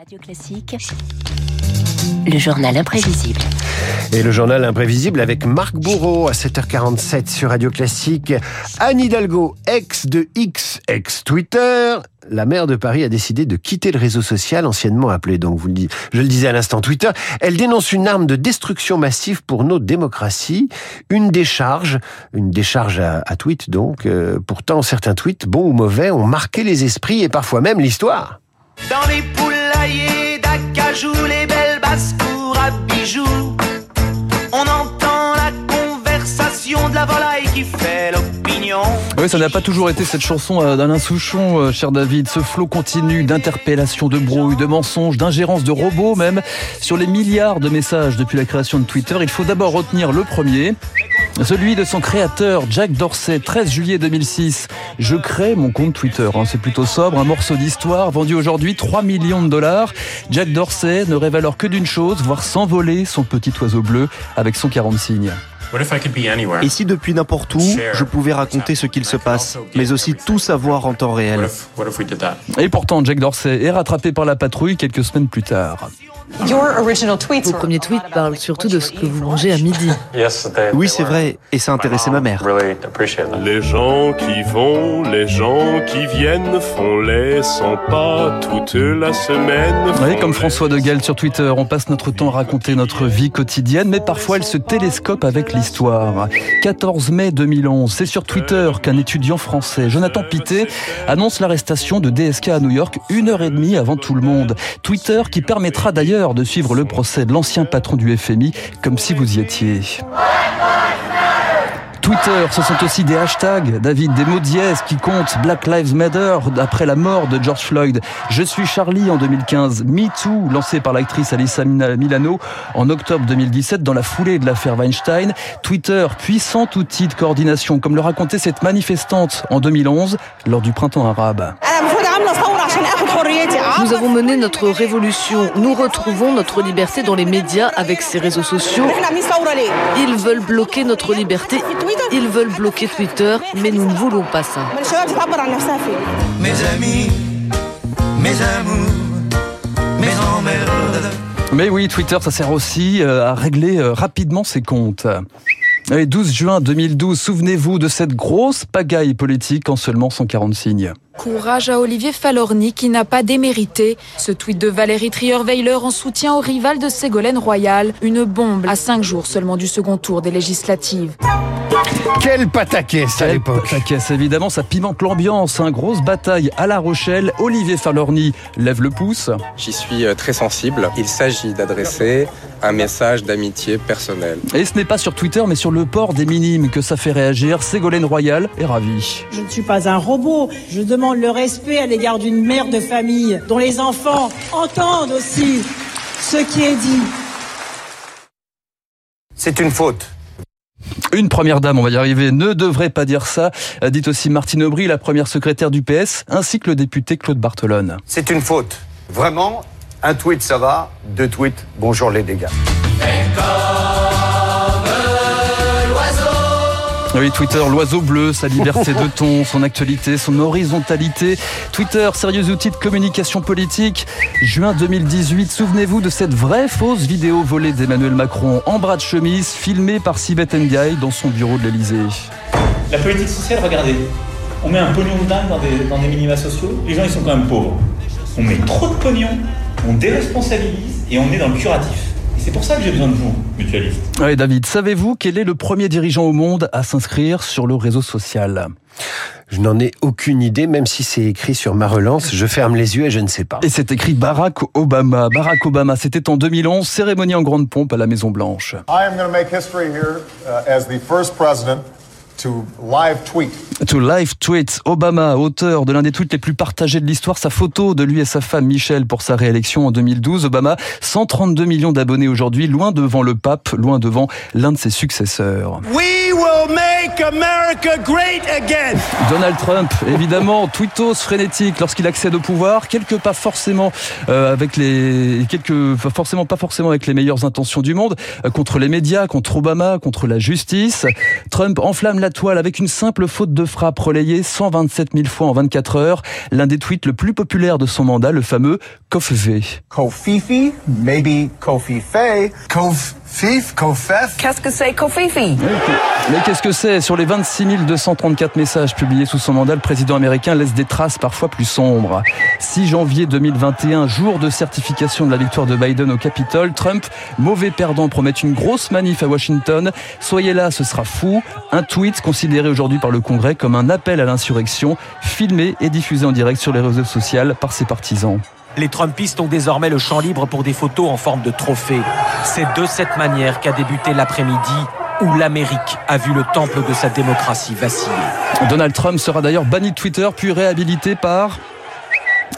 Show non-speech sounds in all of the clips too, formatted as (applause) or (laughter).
Radio Classique, le journal imprévisible. Et le journal imprévisible avec Marc Bourreau à 7h47 sur Radio Classique. Anne Hidalgo, ex de X, ex Twitter. La maire de Paris a décidé de quitter le réseau social, anciennement appelé, donc vous le dites, je le disais à l'instant, Twitter. Elle dénonce une arme de destruction massive pour nos démocraties, une décharge, une décharge à, à tweet donc. Euh, pourtant, certains tweets, bons ou mauvais, ont marqué les esprits et parfois même l'histoire. Dans les d'acajou, les belles basses-cours à bijoux, on entend la conversation de la volaille qui fait l'opinion. Oui, ça n'a pas toujours été cette chanson euh, d'Alain Souchon, euh, cher David. Ce flot continu d'interpellations, de brouilles, de mensonges, d'ingérences de robots même sur les milliards de messages depuis la création de Twitter. Il faut d'abord retenir le premier. Celui de son créateur, Jack Dorsey, 13 juillet 2006. Je crée mon compte Twitter. Hein, C'est plutôt sobre, un morceau d'histoire vendu aujourd'hui 3 millions de dollars. Jack Dorsey ne rêve alors que d'une chose, voir s'envoler son petit oiseau bleu avec son 40 signes. Et si depuis n'importe où, je pouvais raconter ce qu'il se passe, mais aussi tout savoir en temps réel? Et pourtant, Jack Dorsey est rattrapé par la patrouille quelques semaines plus tard. Vos premiers tweets parlent surtout de ce que vous mangez à midi. (laughs) Oui, c'est vrai, et ça intéressait ma mère. Les gens qui vont, les gens qui viennent font les 100 pas toute la semaine. Oui, comme François de Gaulle sur Twitter, on passe notre temps à raconter notre vie quotidienne, mais parfois elle se télescope avec l'histoire. 14 mai 2011, c'est sur Twitter qu'un étudiant français, Jonathan Pité, annonce l'arrestation de DSK à New York une heure et demie avant tout le monde. Twitter qui permettra d'ailleurs de suivre le procès de l'ancien patron du FMI, comme si vous y étiez. Twitter, ce sont aussi des hashtags, David, des mots dièses qui comptent Black Lives Matter après la mort de George Floyd. Je suis Charlie en 2015. Me Too, lancé par l'actrice Alyssa Milano en octobre 2017 dans la foulée de l'affaire Weinstein. Twitter, puissant outil de coordination, comme le racontait cette manifestante en 2011 lors du printemps arabe. Nous avons mené notre révolution. Nous retrouvons notre liberté dans les médias avec ces réseaux sociaux. Ils veulent bloquer notre liberté. Ils veulent bloquer Twitter, mais nous ne voulons pas ça. Mes amis, mes amours, mes emmerdes. Mais oui, Twitter, ça sert aussi euh, à régler euh, rapidement ses comptes. Et 12 juin 2012, souvenez-vous de cette grosse pagaille politique en seulement 140 signes. Courage à Olivier Falorni qui n'a pas démérité. Ce tweet de Valérie Trierweiler en soutien au rival de Ségolène Royal, une bombe à cinq jours seulement du second tour des législatives. Quel pataquès à l'époque Taquès, évidemment, ça pimente l'ambiance. Hein. Grosse bataille à La Rochelle. Olivier Falorni lève le pouce. J'y suis euh, très sensible. Il s'agit d'adresser un message d'amitié personnelle. Et ce n'est pas sur Twitter, mais sur le port des minimes que ça fait réagir. Ségolène Royal est ravie. Je ne suis pas un robot. Je demande le respect à l'égard d'une mère de famille dont les enfants entendent aussi ce qui est dit. C'est une faute. Une première dame, on va y arriver, ne devrait pas dire ça, a dit aussi Martine Aubry, la première secrétaire du PS, ainsi que le député Claude Barthelone. C'est une faute. Vraiment, un tweet ça va, deux tweets, bonjour les dégâts. Oui, Twitter, l'oiseau bleu, sa liberté de (laughs) ton, son actualité, son horizontalité. Twitter, sérieux outil de communication politique. Juin 2018, souvenez-vous de cette vraie fausse vidéo volée d'Emmanuel Macron en bras de chemise, filmée par Sibeth Ndiaye dans son bureau de l'Elysée. La politique sociale, regardez, on met un pognon de dingue dans des, dans des minima sociaux, les gens ils sont quand même pauvres. On met trop de pognon, on déresponsabilise et on est dans le curatif. C'est pour ça que j'ai besoin de vous, mutualistes. Oui, David, savez-vous quel est le premier dirigeant au monde à s'inscrire sur le réseau social? Je n'en ai aucune idée, même si c'est écrit sur ma relance. Je ferme les yeux et je ne sais pas. Et c'est écrit Barack Obama. Barack Obama, c'était en 2011, cérémonie en grande pompe à la Maison Blanche. I am going to make history here uh, as the first president to live tweet. To live tweet, Obama, auteur de l'un des tweets les plus partagés de l'histoire, sa photo de lui et sa femme Michelle pour sa réélection en 2012. Obama, 132 millions d'abonnés aujourd'hui, loin devant le pape, loin devant l'un de ses successeurs. We We will make America great again. Donald Trump, évidemment, tweetos frénétique lorsqu'il accède au pouvoir, quelque pas forcément euh, avec les, quelque forcément pas forcément avec les meilleures intentions du monde, euh, contre les médias, contre Obama, contre la justice. Trump enflamme la toile avec une simple faute de frappe relayée 127 000 fois en 24 heures. L'un des tweets le plus populaire de son mandat, le fameux Kofifi. Kofifi, maybe Kofi Fay. Kof Kofef. Qu'est-ce que c'est Kofifi? Mais qu'est-ce que c'est? Sur les 26 234 messages publiés sous son mandat, le président américain laisse des traces parfois plus sombres. 6 janvier 2021, jour de certification de la victoire de Biden au Capitole, Trump, mauvais perdant, promet une grosse manif à Washington. Soyez là, ce sera fou. Un tweet considéré aujourd'hui par le Congrès comme un appel à l'insurrection, filmé et diffusé en direct sur les réseaux sociaux par ses partisans. Les Trumpistes ont désormais le champ libre pour des photos en forme de trophée. C'est de cette manière qu'a débuté l'après-midi où l'Amérique a vu le temple de sa démocratie vaciller. Donald Trump sera d'ailleurs banni de Twitter puis réhabilité par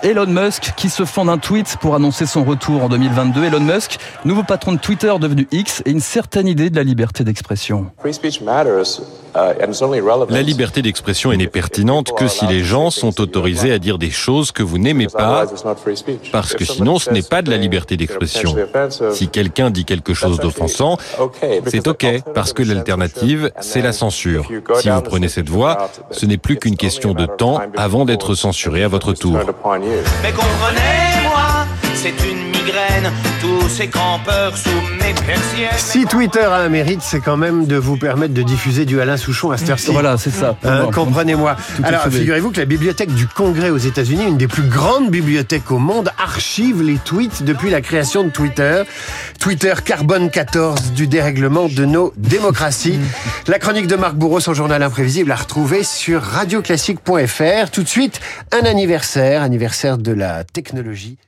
Elon Musk qui se fend d'un tweet pour annoncer son retour en 2022. Elon Musk, nouveau patron de Twitter devenu X et une certaine idée de la liberté d'expression. La liberté d'expression n'est pertinente que si les gens sont autorisés à dire des choses que vous n'aimez pas, parce que sinon ce n'est pas de la liberté d'expression. Si quelqu'un dit quelque chose d'offensant, c'est OK, parce que l'alternative, c'est la censure. Si vous prenez cette voie, ce n'est plus qu'une question de temps avant d'être censuré à votre tour. Mais comprenez-moi, c'est une migraine, tous ces campeurs. Si Twitter a un mérite, c'est quand même de vous permettre de diffuser du Alain Souchon à cette heure-ci. Voilà, c'est ça. Hein, Comprenez-moi. Alors, figurez-vous que la bibliothèque du Congrès aux États-Unis, une des plus grandes bibliothèques au monde, archive les tweets depuis la création de Twitter. Twitter carbone 14 du dérèglement de nos démocraties. (laughs) La chronique de Marc Bourreau, son journal imprévisible, à retrouver sur radioclassique.fr. Tout de suite, un anniversaire, anniversaire de la technologie.